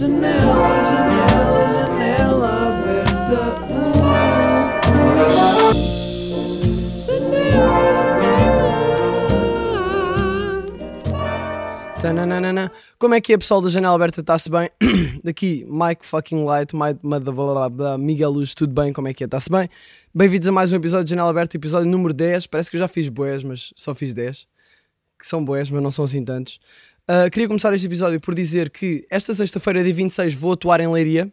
Janela, janela, janela aberta. Janela. Como é que é, pessoal da Janela Aberta? Está-se bem? Daqui, Mike fucking Light, Mike, Miguel Luz, tudo bem? Como é que é? Está-se bem? Bem-vindos a mais um episódio de Janela Aberta, episódio número 10. Parece que eu já fiz boés, mas só fiz 10. Que são boés, mas não são assim tantos. Ah, queria começar este episódio por dizer que esta sexta-feira, dia 26, vou atuar em Leiria.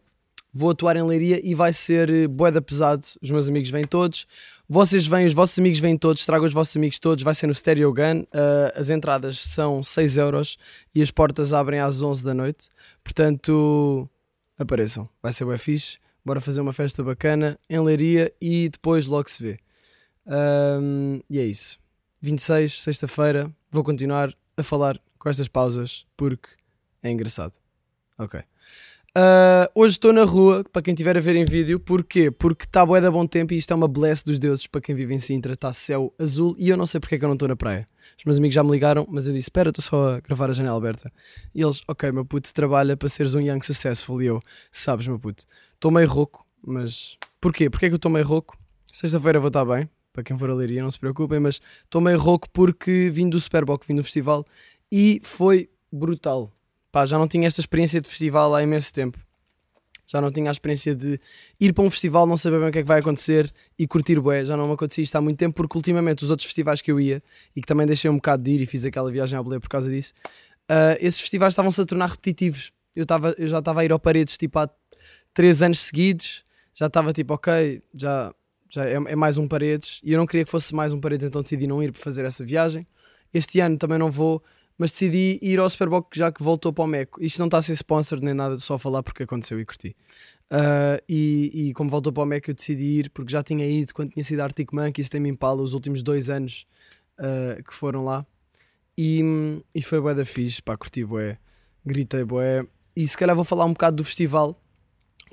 Vou atuar em Leiria e vai ser eh, boeda pesado. Os meus amigos vêm todos. Vocês vêm, os vossos amigos vêm todos. Trago os vossos amigos todos. Vai ser no Stereo Gun. Ah, as entradas são 6 euros e as portas abrem às 11 da noite. Portanto, apareçam. Vai ser bem fixe. Bora fazer uma festa bacana em Leiria e depois logo se vê. Ahm, e é isso. 26, sexta-feira, vou continuar a falar com estas pausas porque é engraçado. Ok. Ah, hoje estou na rua, para quem estiver a ver em vídeo, porquê? Porque está bué da bom tempo e isto é uma bless dos deuses para quem vive em Sintra, está céu azul e eu não sei porque é que eu não estou na praia. Os meus amigos já me ligaram, mas eu disse: Espera, estou só a gravar a janela aberta. E eles: Ok, meu puto, trabalha para seres um young successful. E eu: Sabes, meu puto, estou meio rouco, mas porquê? Porquê é que eu estou meio rouco? Sexta-feira vou estar bem, para quem for a leiria, não se preocupem, mas estou meio rouco porque vim do Superboc, vim do festival e foi brutal. Pá, já não tinha esta experiência de festival há imenso tempo. Já não tinha a experiência de ir para um festival, não saber bem o que é que vai acontecer e curtir bué. Já não me acontecia isto há muito tempo, porque ultimamente os outros festivais que eu ia e que também deixei um bocado de ir e fiz aquela viagem à boleia por causa disso, ah, esses festivais estavam-se a tornar repetitivos. Eu, estava eu já estava a ir ao Paredes tipo há 3 anos seguidos, já estava tipo, ok, já, já é, é mais um Paredes e eu não queria que fosse mais um Paredes, então decidi não ir para fazer essa viagem. Este ano também não vou, mas decidi ir ao Superboc já que voltou para o Meco. Isto não está a ser sponsor nem nada, só falar porque aconteceu e curti. Ah, e, e como voltou para o Meco, eu decidi ir porque já tinha ido quando tinha sido Arctic Monkeys, tem Impala, os últimos dois anos ah, que foram lá. E, e foi bué da fixe, pá, curti bué, gritei bué. E se calhar vou falar um bocado do festival,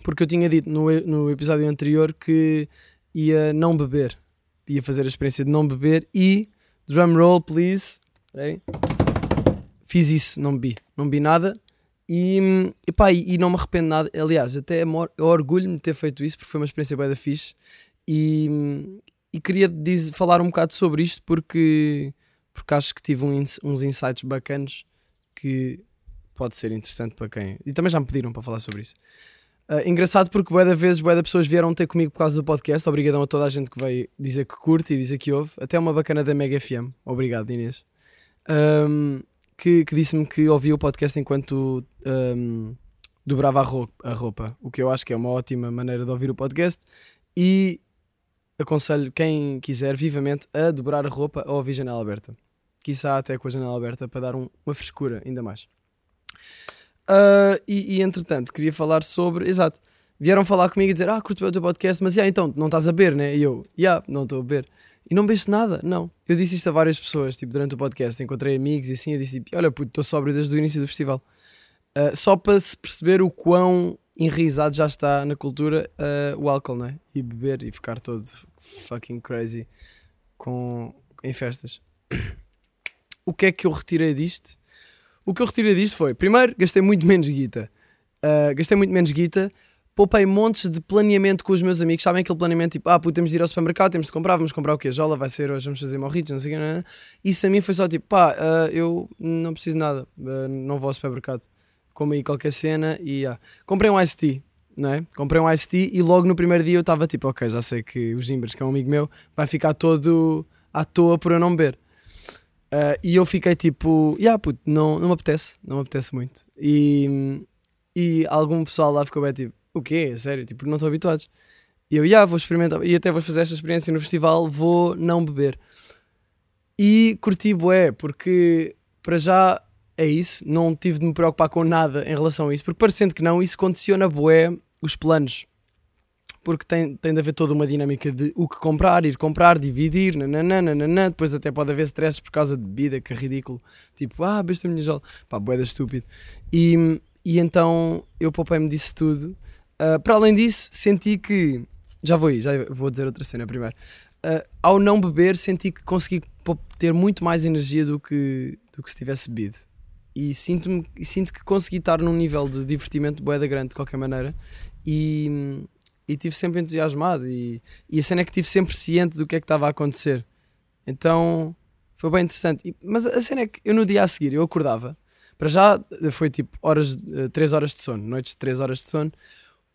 porque eu tinha dito no, no episódio anterior que ia não beber, ia fazer a experiência de não beber e drum roll, please. Espera. Fiz isso, não bebi, não bebi nada e, e, pá, e, e não me arrependo nada. Aliás, até é eu orgulho-me de ter feito isso porque foi uma experiência bem da fixe e, e queria diz- falar um bocado sobre isto porque, porque acho que tive um uns insights bacanos que pode ser interessante para quem. E também já me pediram para falar sobre isso. Ah, engraçado porque bué da vezes, bué da pessoas vieram ter comigo por causa do podcast. Obrigadão a toda a gente que veio dizer que curte e dizer que ouve. Até uma bacana da Mega FM. Obrigado, Inês. Ahm, que, que disse-me que ouvia o podcast enquanto ahm, dobrava a roupa, a roupa. O que eu acho que é uma ótima maneira de ouvir o podcast. E aconselho quem quiser vivamente a dobrar a roupa ou ouvir janela aberta. Quiçá até com a janela aberta para dar um- uma frescura ainda mais. Ah, e, e, entretanto, queria falar sobre. Exato. Vieram falar comigo e dizer: Ah, curto bem o teu podcast, mas yeah, então, não estás a beber, né? E eu: Yeah, não estou a beber. E não bebeste nada? Não. Eu disse isto a várias pessoas, tipo, durante o podcast. Encontrei amigos e assim, eu disse: tipo, Olha, puto, estou sóbrio desde o início do festival. Ah, só para se perceber o quão enraizado já está na cultura ah, o álcool, né? E beber e ficar todo fucking crazy com, em festas. O que é que eu retirei disto? O que eu retirei disto foi, primeiro, gastei muito menos guita. Ah, gastei muito menos guita, poupei montes de planeamento com os meus amigos. Sabem aquele planeamento tipo, ah, puto, temos de ir ao supermercado, temos de comprar, vamos comprar o quê? Jola vai ser hoje, vamos fazer morritos, não sei o quê. não, não. Isso a mim foi só tipo, pá, ah, eu não preciso de nada, ah, não vou ao supermercado. Como aí qualquer cena e ah. comprei um iced tea. Não é? Comprei um iced tea e logo no primeiro dia eu estava tipo, ok, já sei que o Gimbers, que é um amigo meu, vai ficar todo à toa por eu não beber. Ah, e eu fiquei tipo, yeah, puto, não, não me apetece, não me apetece muito. E, e algum pessoal lá ficou bem tipo, o quê? Sério? Tipo, não estão habituados. E eu, yeah, vou experimentar, e até vou fazer esta experiência no festival, vou não beber. E curti bué, porque para já é isso, não tive de me preocupar com nada em relação a isso, porque parecendo que não, isso condiciona bué os planos. Porque tem, tem de haver toda uma dinâmica de o que comprar, ir comprar, dividir, nananã. depois até pode haver stresses por causa de bebida, que é ridículo. Tipo, ah, besta minha jola. Pá, boeda estúpido. E, e então eu poupei-me disso tudo. Ah, para além disso, senti que. Já vou ir, já vou dizer outra cena primeiro. Ah, ao não beber, senti que consegui ter muito mais energia do que, do que se tivesse bebido. e sinto-me e sinto que consegui estar num nível de divertimento boeda grande de qualquer maneira e, e tive sempre entusiasmado e, e a cena é que tive sempre ciente do que é que estava a acontecer então foi bem interessante E- mas a cena é que eu no dia a seguir eu acordava para já foi tipo horas, 3 horas de sono noites de 3 horas de sono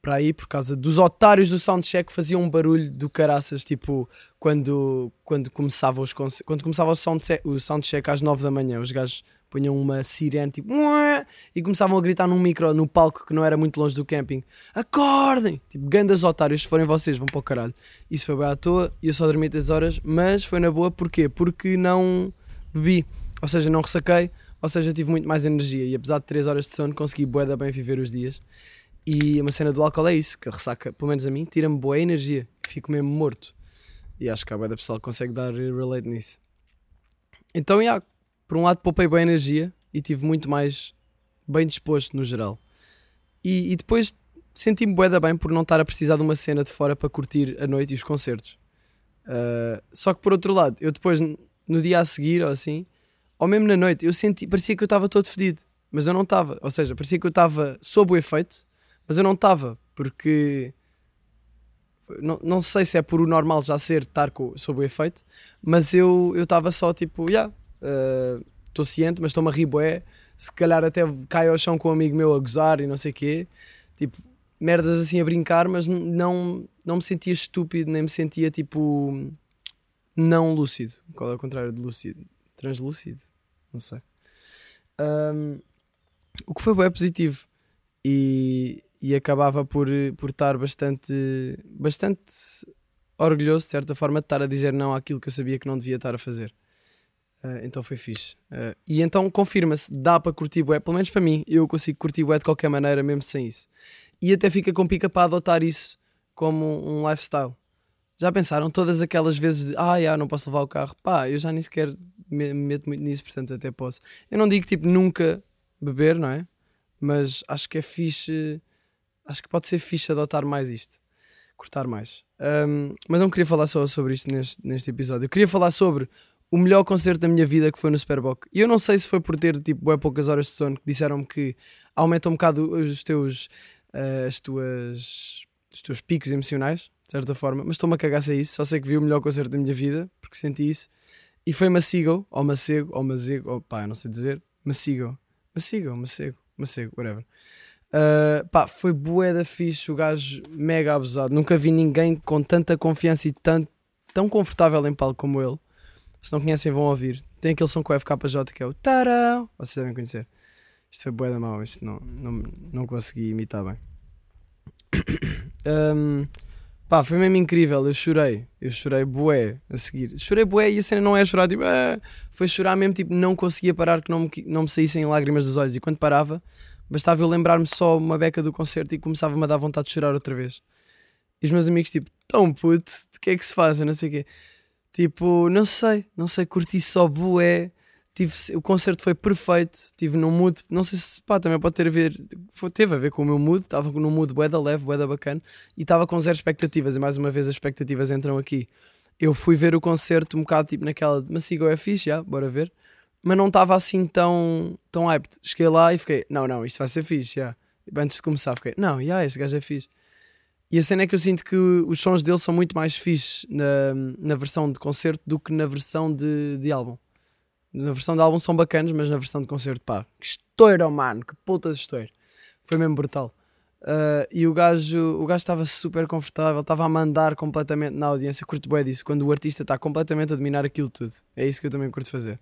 para aí por causa dos otários do soundcheck que faziam um barulho do caraças tipo quando, quando começava os quando começava o soundcheck, o soundcheck às 9 da manhã os gajos punham uma sirene tipo e começavam a gritar num micro no palco que não era muito longe do camping acordem! tipo gandas otários se forem vocês vão para o caralho. Isso foi bem à toa e eu só dormi 3 horas mas foi na boa porquê? porque não bebi ou seja não ressaquei ou seja tive muito mais energia e apesar de 3 horas de sono consegui bué bem viver os dias e uma cena do álcool é isso, que ressaca, pelo menos a mim, tira-me boa energia. Fico mesmo morto. E acho que a boa da pessoa consegue dar relate nisso. Então, yeah, por um lado poupei boa energia e tive muito mais bem disposto no geral. E, e depois senti-me bué da bem por não estar a precisar de uma cena de fora para curtir a noite e os concertos. Uh, só que por outro lado, eu depois, no dia a seguir ou assim, ou mesmo na noite, eu senti, parecia que eu estava todo fedido. Mas eu não estava. Ou seja, parecia que eu estava sob o efeito, mas eu não estava, porque não, não sei se é por o normal já ser estar sob o efeito, mas eu estava só tipo, já, estou ciente, mas estou-me a se calhar até caio ao chão com um amigo meu a gozar e não sei o quê, tipo, merdas assim a brincar, mas não, não me sentia estúpido, nem me sentia tipo não lúcido. Qual é o contrário de lúcido? Translúcido? Não sei. Ahm, o que foi bem positivo e, e acabava por, por estar bastante, bastante orgulhoso, de certa forma, de estar a dizer não àquilo que eu sabia que não devia estar a fazer. Ah, então foi fixe. Ah, e então confirma-se, dá para curtir bué, pelo menos para mim, eu consigo curtir bué de qualquer maneira, mesmo sem isso. E até fica com pica para adotar isso como um lifestyle. Já pensaram todas aquelas vezes de ah, já, não posso levar o carro? Pá, eu já nem sequer me me meto muito nisso, portanto até posso. Eu não digo tipo nunca beber, não é? Mas acho que é fixe, acho que pode ser fixe adotar mais isto, cortar mais. Ahm, mas não queria falar só sobre isto neste, neste episódio. Eu queria falar sobre o melhor concerto da minha vida que foi no Superboc. E eu não sei se foi por ter tipo bué poucas horas de sono que disseram-me que aumenta um bocado os teus, ah, as tuas, os teus picos emocionais, de certa forma. Mas estou-me a cagar se é isso. Só sei que vi o melhor concerto da minha vida porque senti isso. E foi Macigo, ou Macego, ou Mazego, ou pá, não sei dizer. Macigo, Macigo, Macego, Macego, whatever. Uh, pá, foi bué da fixe, o gajo mega abusado. Nunca vi ninguém com tanta confiança e tan, tão confortável em palco como ele. Se não conhecem, vão ouvir. Tem aquele som com o FKJ que é o Tarau. Vocês devem conhecer. Isto foi bué da mal, isto não, não, não consegui imitar bem. Um, pá, foi mesmo incrível. Eu chorei, eu chorei bué a seguir. Chorei bué e a cena não é chorar tipo, "Ah", foi chorar mesmo, tipo, não conseguia parar que não me, não me saíssem lágrimas dos olhos. E quando parava, bastava eu lembrar-me só uma beca do concerto e começava-me a dar vontade de chorar outra vez. E os meus amigos, tipo, tão puto, o que é que se faz? Eu não sei o quê. Tipo, não sei, não sei, curti só bué. Tive, o concerto foi perfeito, tive num mood, não sei se pá, também pode ter a ver, foi, teve a ver com o meu mood, estava num mood bué da leve, bué da bacana e estava com zero expectativas. E mais uma vez as expectativas entram aqui. Eu fui ver o concerto um bocado tipo naquela, mas sigo é fixe, já, bora ver. Mas não estava assim tão, tão hyped. Cheguei lá e fiquei, não, não, isto vai ser fixe, já. Antes de começar, fiquei, não, já, este gajo é fixe. E a cena é que eu sinto que os sons dele são muito mais fixes na, na versão de concerto do que na versão de, de álbum. Na versão de álbum são bacanas, mas na versão de concerto, pá, que estouro, mano, que puta de estouro. Foi mesmo brutal. Uh, e o gajo o gajo estava super confortável, estava a mandar completamente na audiência. Curto bem disso, quando o artista está completamente a dominar aquilo tudo. É isso que eu também curto fazer.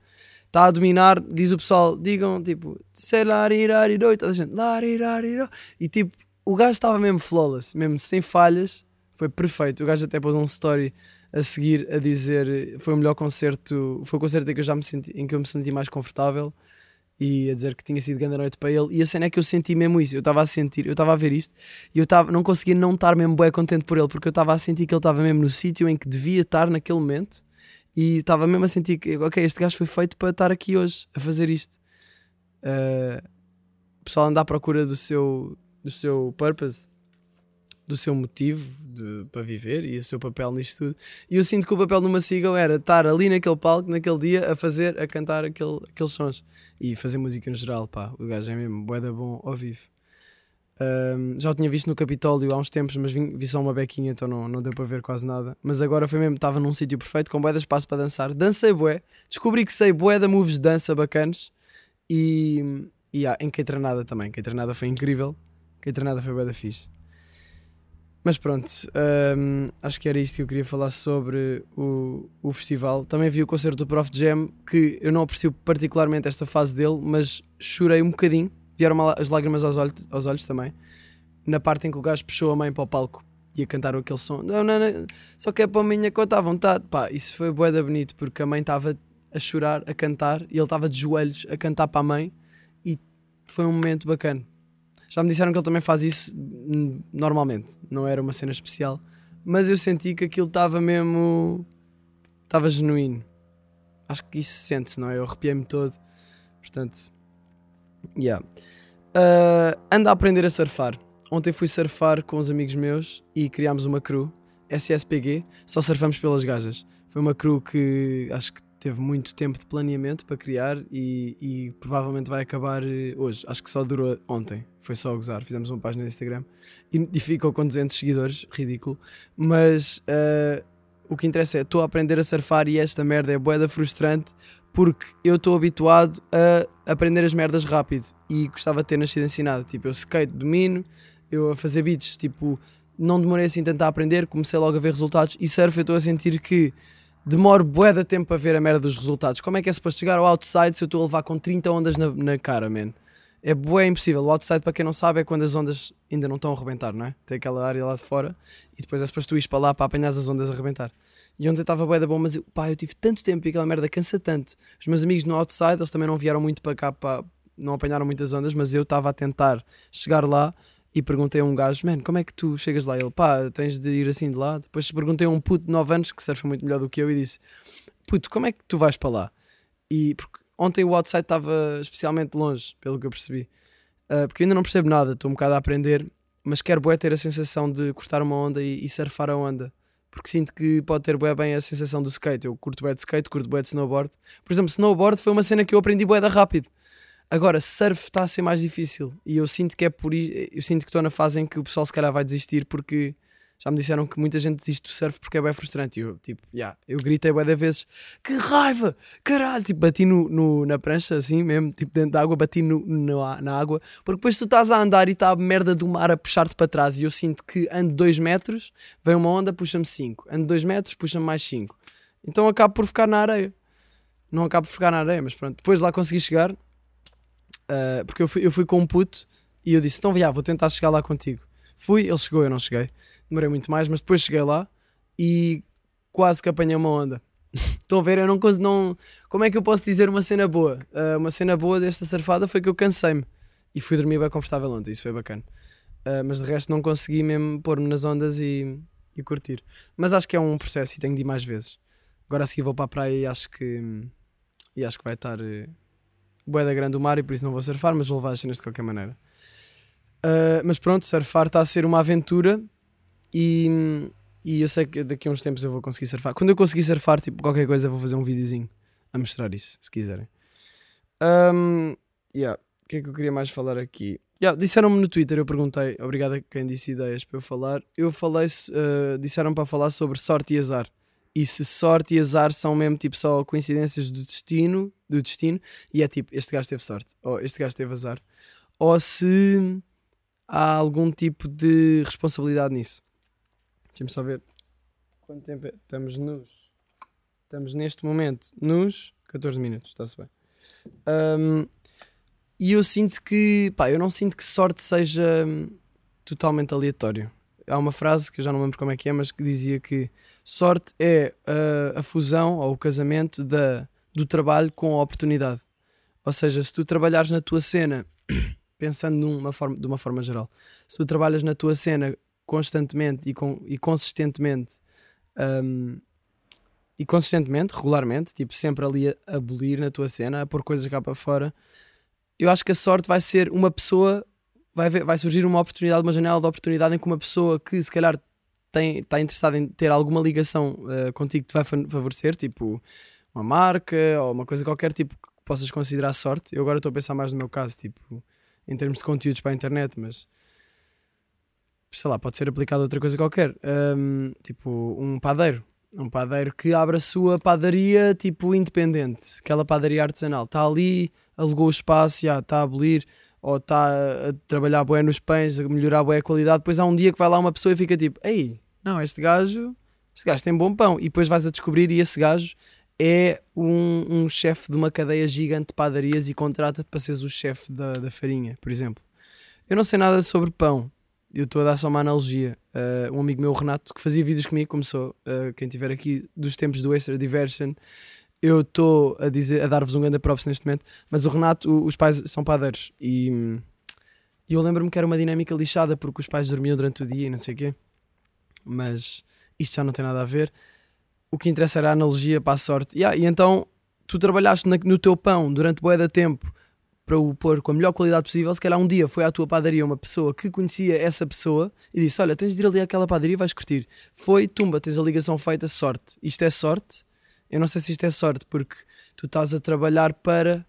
Está a dominar, diz o pessoal, digam tipo, sei lá, toda a gente, larirariro. E tipo, o gajo estava mesmo flawless, mesmo sem falhas, foi perfeito. O gajo até pôs um story a seguir a dizer foi o melhor concerto, foi o concerto em que eu já me senti, em que eu me senti mais confortável e a dizer que tinha sido grande noite para ele. E a cena é que eu senti mesmo isso. Eu estava a sentir, eu estava a ver isto e eu estava, não conseguia não estar mesmo bué contente por ele, porque eu estava a sentir que ele estava mesmo no sítio em que devia estar naquele momento e estava mesmo a sentir que, ok, este gajo foi feito para estar aqui hoje a fazer isto. Uh, o pessoal anda à procura do seu, do seu purpose. do seu motivo de- para viver e o seu papel nisto tudo. E eu sinto que o papel de uma Seagull era estar ali naquele palco, naquele dia, a fazer, a cantar aquele, aqueles sons e fazer música no geral. Pá, o gajo é mesmo bué da bom ao vivo. Ahm, já o tinha visto no Capitólio há uns tempos, mas vim- vi só uma bequinha, então não, não deu para ver quase nada. Mas agora foi mesmo, estava num sítio perfeito, com bué de espaço para dançar. Dancei bué, descobri que sei bué da moves de dança bacanas e, e ah, em Caetranada também. Caetranada foi incrível, Caetranada foi bué da fixe. Mas pronto, ahm, acho que era isto que eu queria falar sobre o, o festival. Também vi o concerto do Prof Jam, que eu não aprecio particularmente esta fase dele, mas chorei um bocadinho. Vieram as lágrimas aos olhos, aos olhos também. Na parte em que o gajo puxou a mãe para o palco e a cantar aquele som. Não, não, não, só que é para a minha conta à vontade. Pá, isso foi bué da bonito, porque a mãe estava a chorar, a cantar, e ele estava de joelhos a cantar para a mãe, e foi um momento bacana. Já me disseram que ele também faz isso hum, normalmente, não era uma cena especial, mas eu senti que aquilo estava mesmo. estava genuíno. Acho que isso sente-se, não é? Eu arrepiei-me todo, portanto. Yeah. Uh, ando a aprender a surfar. Ontem fui surfar com os amigos meus e criámos uma crew, SSPG, só surfamos pelas gajas. Foi uma crew que acho que teve muito tempo de planeamento para criar e, e provavelmente vai acabar eh, hoje. Acho que só durou ontem, foi só gozar. Fizemos uma página no Instagram e, e ficou com 200 seguidores, ridículo. Mas uh, o que interessa é, estou a aprender a surfar e esta merda é boeda frustrante porque eu estou habituado a aprender as merdas rápido e gostava de ter nascido ensinado. Tipo, eu skate, domino, eu a fazer beats, tipo, não demorei assim tanto a aprender, comecei logo a ver resultados e surf eu estou a sentir que demoro bué de tempo a ver a merda dos resultados. Como é que é suposto chegar ao outside se eu estou a levar com 30 ondas na, na cara, man? É bué impossível. O outside, para quem não sabe, é quando as ondas ainda não estão a arrebentar, não é? Tem aquela área lá de fora e depois é suposto tu ires para lá para apanhar as ondas a arrebentar. E ontem estava bué da bom, mas eu, pá, eu tive tanto tempo e aquela merda cansa tanto. Os meus amigos no outside, eles também não vieram muito para cá, para, não apanharam muitas ondas, mas eu estava a tentar chegar lá e perguntei a um gajo, man, como é que tu chegas lá? Ele, pá, tens de ir assim de lá. Depois perguntei a um puto de 9 anos que surfa muito melhor do que eu e disse, puto, como é que tu vais para lá? E porque ontem o outside estava especialmente longe, pelo que eu percebi. Uh, porque eu ainda não percebo nada, estou um bocado a aprender, mas quero bué ter a sensação de cortar uma onda e, e surfar a onda. Porque sinto que pode ter bué bem a sensação do skate. Eu curto bué de skate, curto bué de snowboard. Por exemplo, snowboard foi uma cena que eu aprendi bué da rápido. Agora, surf está a ser mais difícil e eu sinto que é por i- eu sinto que estou na fase em que o pessoal se calhar vai desistir porque já me disseram que muita gente desiste do surf porque é bem frustrante. E eu, tipo, yeah, eu gritei bué de vezes, que raiva, caralho, tipo, bati no, no- na prancha assim mesmo, tipo, dentro da água, bati no, no- na água, porque depois tu estás a andar e está a merda do mar a puxar-te para trás e eu sinto que ando 2 metros, vem uma onda, puxa-me 5, ando 2 metros, puxa-me mais 5. Então acabo por ficar na areia. Não acabo por ficar na areia, mas pronto. Depois lá consegui chegar, Uh, porque eu fui, eu fui com um puto e eu disse: Então, viá, vou tentar chegar lá contigo. Fui, ele chegou, eu não cheguei. Demorei muito mais, mas depois cheguei lá e quase que apanhei uma onda. Estão a ver? Eu não. Não... Como é que eu posso dizer uma cena boa? Uh, uma cena boa desta surfada foi que eu cansei-me e fui dormir bem confortável ontem. Isso foi bacana. Uh, mas de resto, não consegui mesmo pôr-me nas ondas e, e curtir. Mas acho que é um processo e tenho de ir mais vezes. Agora a seguir vou para a praia e acho que. E acho que vai estar. Uh, bué da grande o mar e por isso não vou surfar, mas vou levar as cenas de qualquer maneira. Uh, mas pronto, surfar está a ser uma aventura e, e eu sei que daqui a uns tempos eu vou conseguir surfar. Quando eu conseguir surfar, tipo, qualquer coisa, vou fazer um videozinho a mostrar isso, se quiserem. Um, yeah. O que é que eu queria mais falar aqui? Yeah, Disseram-me no Twitter, eu perguntei, obrigado a quem disse ideias para eu falar. Eu falei, uh, disseram para falar sobre sorte e azar. E se sorte e azar são mesmo tipo só coincidências do destino, do destino, e é tipo, este gajo teve sorte, ou este gajo teve azar, ou se há algum tipo de responsabilidade nisso. Deixa-me só ver quanto tempo é. Estamos nos. Estamos neste momento nos 14 minutos, está-se bem. Um, e eu sinto que, pá, eu não sinto que sorte seja hum, totalmente aleatório. Há uma frase que eu já não lembro como é que é, mas que dizia que sorte é uh, a fusão ou o casamento da, do trabalho com a oportunidade. Ou seja, se tu trabalhares na tua cena, pensando numa forma, de uma forma geral, se tu trabalhas na tua cena constantemente e, com, e consistentemente um, e consistentemente, regularmente, tipo sempre ali a abolir na tua cena, a pôr coisas cá para fora, eu acho que a sorte vai ser uma pessoa vai, haver- vai surgir uma oportunidade, uma janela de oportunidade em que uma pessoa que se calhar tem, está interessada em ter alguma ligação eh, contigo que te vai fa- favorecer, tipo uma marca ou uma coisa qualquer tipo que possas considerar sorte. Eu agora estou a pensar mais no meu caso, tipo, em termos de conteúdos para a internet, mas sei lá, pode ser aplicado a outra coisa qualquer. Ahm, tipo, um padeiro. Um padeiro que abre a sua padaria, tipo, independente. Aquela padaria artesanal. Está ali, alugou o espaço, já está a abolir, ou está a trabalhar bué nos pães, a melhorar bué a qualidade. Depois há um dia que vai lá uma pessoa e fica tipo, ei, não, este gajo, este gajo tem bom pão. E depois vais a descobrir e esse gajo é um, um chefe de uma cadeia gigante de padarias e contrata-te para seres o chefe da, da farinha, por exemplo. Eu não sei nada sobre pão, eu estou a dar só uma analogia. Uh, um amigo meu, Renato, que fazia vídeos comigo, começou, uh, quem tiver aqui dos tempos do Extra Diversion, eu estou a, dizer, a dar-vos um grande props neste momento, mas o Renato, o- os pais são padeiros e, e eu lembro-me que era uma dinâmica lixada porque os pais dormiam durante o dia e não sei o quê, mas isto já não tem nada a ver. O que interessa era a analogia para a sorte. Yeah, e então tu trabalhaste na- no teu pão durante bué de tempo para o pôr com a melhor qualidade possível. Se calhar um dia foi à tua padaria uma pessoa que conhecia essa pessoa e disse: Olha, tens de ir ali àquela padaria e vais curtir. Foi, tumba, tens a ligação feita, sorte. Isto é sorte? Eu não sei se isto é sorte porque tu estás a trabalhar para.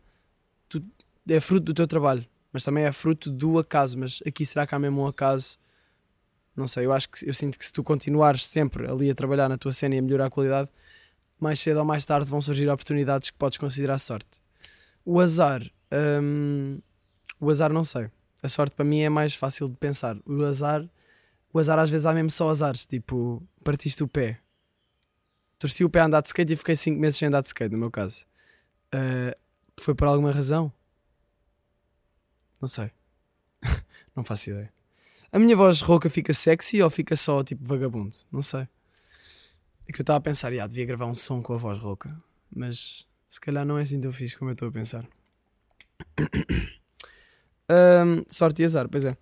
Tu, é fruto do teu trabalho, mas também é fruto do acaso. Mas aqui será que há mesmo um acaso? Não sei, eu acho que eu sinto que se tu continuares sempre ali a trabalhar na tua cena e a melhorar a qualidade, mais cedo ou mais tarde vão surgir oportunidades que podes considerar sorte. O azar, hum, o azar não sei. A sorte para mim é mais fácil de pensar. O azar, o azar às vezes há mesmo só azares, tipo, partiste o pé. Torci o pé a andar de skate e fiquei 5 meses sem andar de skate, no meu caso. Ah, foi por alguma razão? Não sei. não faço ideia. A minha voz rouca fica sexy ou fica só tipo vagabundo? Não sei. É que eu estava a pensar, já, devia gravar um som com a voz rouca. Mas se calhar não é assim tão fixe como eu estou a pensar. Ahm, sorte e azar, pois é.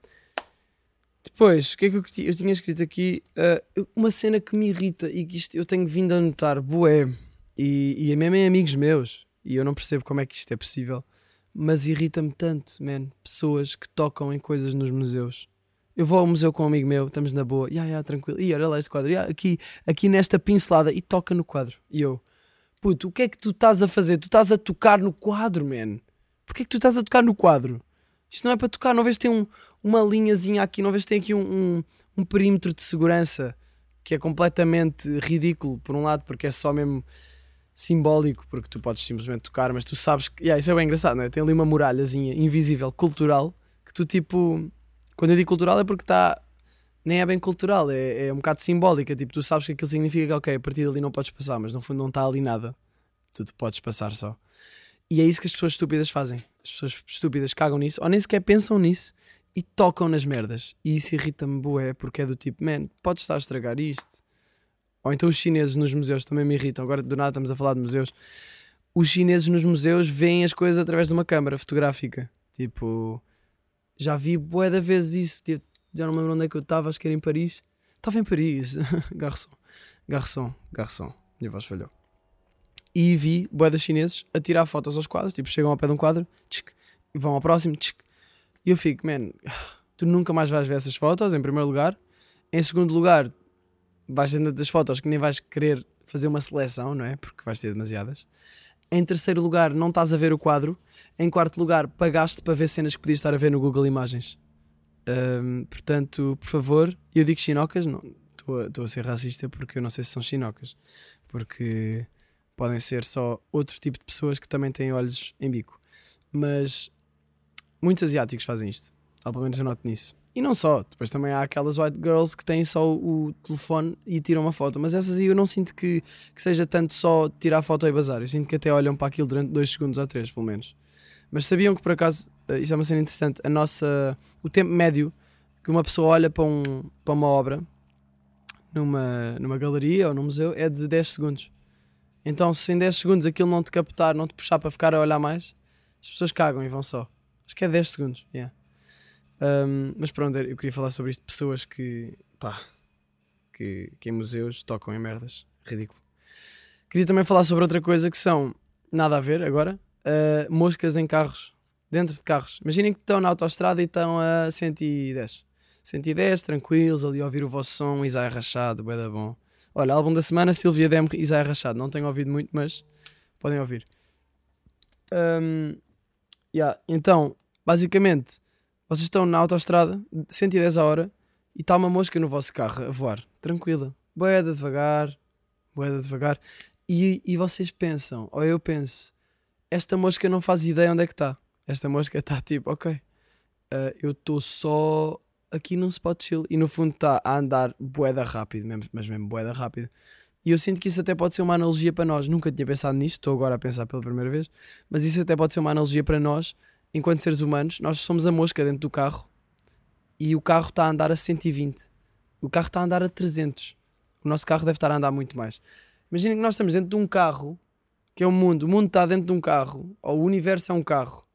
Depois, o que é que eu, eu tinha escrito aqui? Eu- uma cena que me irrita e que isto eu tenho vindo a notar, bué, e, e é mesmo em amigos meus, e eu não percebo como é que isto é possível, mas irrita-me tanto, man, pessoas que tocam em coisas nos museus. Eu vou ao museu com um amigo meu, estamos na boa, ya, ya, tranquilo, e olha lá este quadro, ya, aqui, aqui nesta pincelada, e toca no quadro. E eu, puto, o que é que tu estás a fazer? Tu estás a tocar no quadro, man. Porquê que tu estás a tocar no quadro? Isto não é para tocar, não vês tem um, uma linhazinha aqui, não vês tem aqui um, um, um perímetro de segurança que é completamente ridículo, por um lado, porque é só mesmo simbólico, porque tu podes simplesmente tocar, mas tu sabes que. Yeah, isso é bem engraçado, não é? Tem ali uma muralhazinha invisível, cultural, que tu tipo. Quando eu digo cultural é porque está. Nem é bem cultural, é, é um bocado simbólica. Tipo, tu sabes que aquilo significa que, ok, a partir dali não podes passar, mas no fundo não está ali nada. Tu te podes passar só. E é isso que as pessoas estúpidas fazem. As pessoas estúpidas cagam nisso, ou nem sequer pensam nisso e tocam nas merdas. E isso irrita-me, bué, porque é do tipo, man, podes estar a estragar isto. Ou então os chineses nos museus também me irritam. Agora do nada estamos a falar de museus. Os chineses nos museus veem as coisas através de uma câmara fotográfica. Tipo, já vi bué da vezes isso. Tipo, já não me lembro onde é que eu estava, acho que era em Paris. Estava em Paris. garçom, garçom, garçom. Minha voz falhou. E vi de chineses a tirar fotos aos quadros. Tipo, chegam ao pé de um quadro, tchic, vão ao próximo, tchic. E eu fico, man, tu nunca mais vais ver essas fotos, em primeiro lugar. Em segundo lugar, vais ter tantas fotos que nem vais querer fazer uma seleção, não é? Porque vais ter demasiadas. Em terceiro lugar, não estás a ver o quadro. Em quarto lugar, pagaste para ver cenas que podias estar a ver no Google Imagens. Ahm, portanto, por favor, eu digo chinocas, não estou a- a ser racista porque eu não sei se são chinocas, porque podem ser só outro tipo de pessoas que também têm olhos em bico. Mas muitos asiáticos fazem isto, ou pelo menos eu noto nisso. E não só, depois também há aquelas white girls que têm só o telefone e tiram uma foto, mas essas aí eu não sinto que, que seja tanto só tirar foto e bazar, eu sinto que até olham para aquilo durante dois segundos ou três, pelo menos. Mas sabiam que por acaso, eh, isto é uma cena interessante, a nossa, o tempo médio que uma pessoa olha para, um, para uma obra numa, numa galeria ou num museu é de 10 segundos. Então, se em 10 segundos aquilo não te captar, não te puxar para ficar a olhar mais, as pessoas cagam e vão só. Acho que é 10 segundos. Yeah. Um, mas pronto, eu queria falar sobre isto. Pessoas que, pá, que, que em museus tocam em merdas. Ridículo. Queria também falar sobre outra coisa que são, nada a ver agora, uh, moscas em carros. dentro de carros. Imaginem que estão na autostrada e estão a 110. 110, tranquilos, ali a ouvir o vosso som, Isaia Rachado, bué da bom. Olha, álbum da semana, Silvia Dem, Isaia Rachado. Não tenho ouvido muito, mas podem ouvir. Um, yeah, Então, basicamente, vocês estão na autostrada, 110 a hora, e está uma mosca no vosso carro a voar, tranquila. Boeda devagar, boeda devagar. E, e vocês pensam, ou eu penso, esta mosca não faz ideia onde é que está. Esta mosca está tipo, ok, uh, eu estou só aqui num spot chill. E no fundo está a andar boeda rápido, mesmo, mas mesmo boeda rápido. E eu sinto que isso até pode ser uma analogia para nós. Nunca tinha pensado nisto, estou agora a pensar pela primeira vez. Mas isso até pode ser uma analogia para nós, enquanto seres humanos. Nós somos a mosca dentro do carro e o carro está a andar a 120. O carro está a andar a 300. O nosso carro deve estar a andar muito mais. Imaginem que nós estamos dentro de um carro, que é o mundo. O mundo está dentro de um carro, ou o universo é um carro,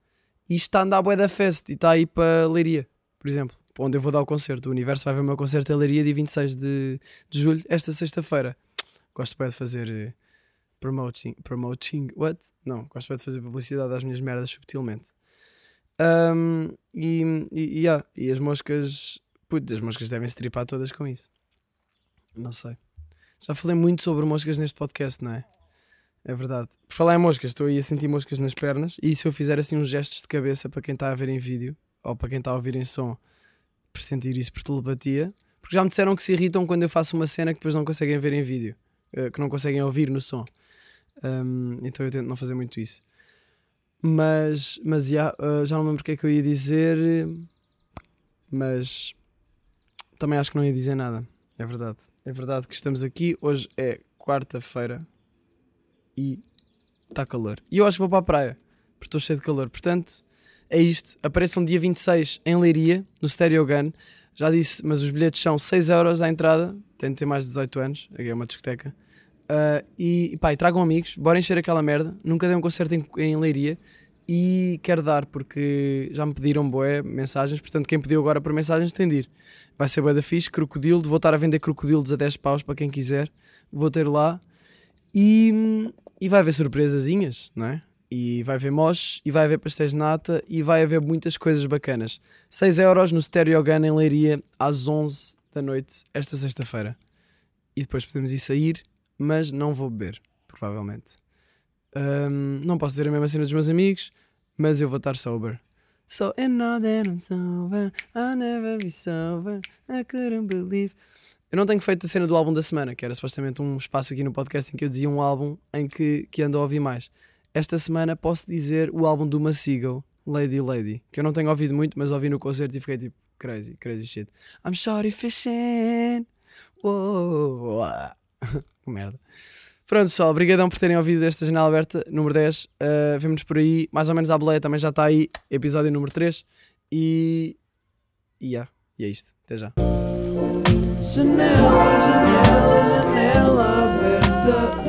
e isto está a andar a da fest e está aí para Leiria, por exemplo, onde eu vou dar o concerto. O universo vai ver o meu concerto em Leiria dia 26 de, de julho, esta sexta-feira. Gosto bem de fazer eh, promoting, promoting, what? Não, gosto bem de fazer publicidade às minhas merdas subtilmente. Um, e, e, yeah, e as moscas, putz, as moscas devem se tripar todas com isso. Não sei. Já falei muito sobre moscas neste podcast, não é? É verdade. Por falar em moscas, estou aí a sentir moscas nas pernas. E se eu fizer assim uns gestos de cabeça para quem está a ver em vídeo, ou para quem está a ouvir em som, por sentir isso por telepatia, porque já me disseram que se irritam quando eu faço uma cena que depois não conseguem ver em vídeo, eh, que não conseguem ouvir no som. Um, então eu tento não fazer muito isso. Mas, mas já, uh, já não lembro o que é que eu ia dizer, mas também acho que não ia dizer nada. É verdade. É verdade que estamos aqui. Hoje é quarta-feira e está calor. E eu acho que vou para a praia, porque estou cheio de calor. Portanto, é isto. Apareçam dia 26 em Leiria, no Stereo Gun. Já disse, mas os bilhetes são 6 euros à entrada. Tem de ter mais de 18 anos. Aqui é uma discoteca. Uh, e pá, e tragam amigos, bora encher aquela merda. Nunca dei um concerto em, em Leiria e quero dar porque já me pediram boé mensagens. Portanto, quem pediu agora por mensagens tem de ir. Vai ser boé da fixe. Crocodilo, vou estar a vender crocodilos a 10 paus para quem quiser. Vou ter lá e, e vai haver surpresazinhas, não é? E vai haver moches, e vai haver pastéis de nata, e vai haver muitas coisas bacanas. 6 euros no Stereo Gun em Leiria às 11 da noite, esta sexta-feira. E depois podemos ir sair, mas não vou beber, provavelmente. Um, não posso dizer a mesma cena dos meus amigos, mas eu vou estar sober. So, and now that I'm sober, I'll never be sober, I couldn't believe. Eu não tenho feito a cena do álbum da semana, que era supostamente um espaço aqui no podcast em que eu dizia um álbum em que, que ando a ouvir mais. Esta semana posso dizer o álbum do Massigo, Lady Lady, que eu não tenho ouvido muito, mas ouvi no concerto e fiquei tipo, crazy, crazy shit. I'm shorty fishing. Uou, merda. Pronto, pessoal, obrigadão por terem ouvido esta janela aberta, número 10. Uh, Vemo-nos por aí, mais ou menos a boleia também já está aí, episódio número 3. E. E yeah, e é isto. Até já. Janela, janela, janela aberta.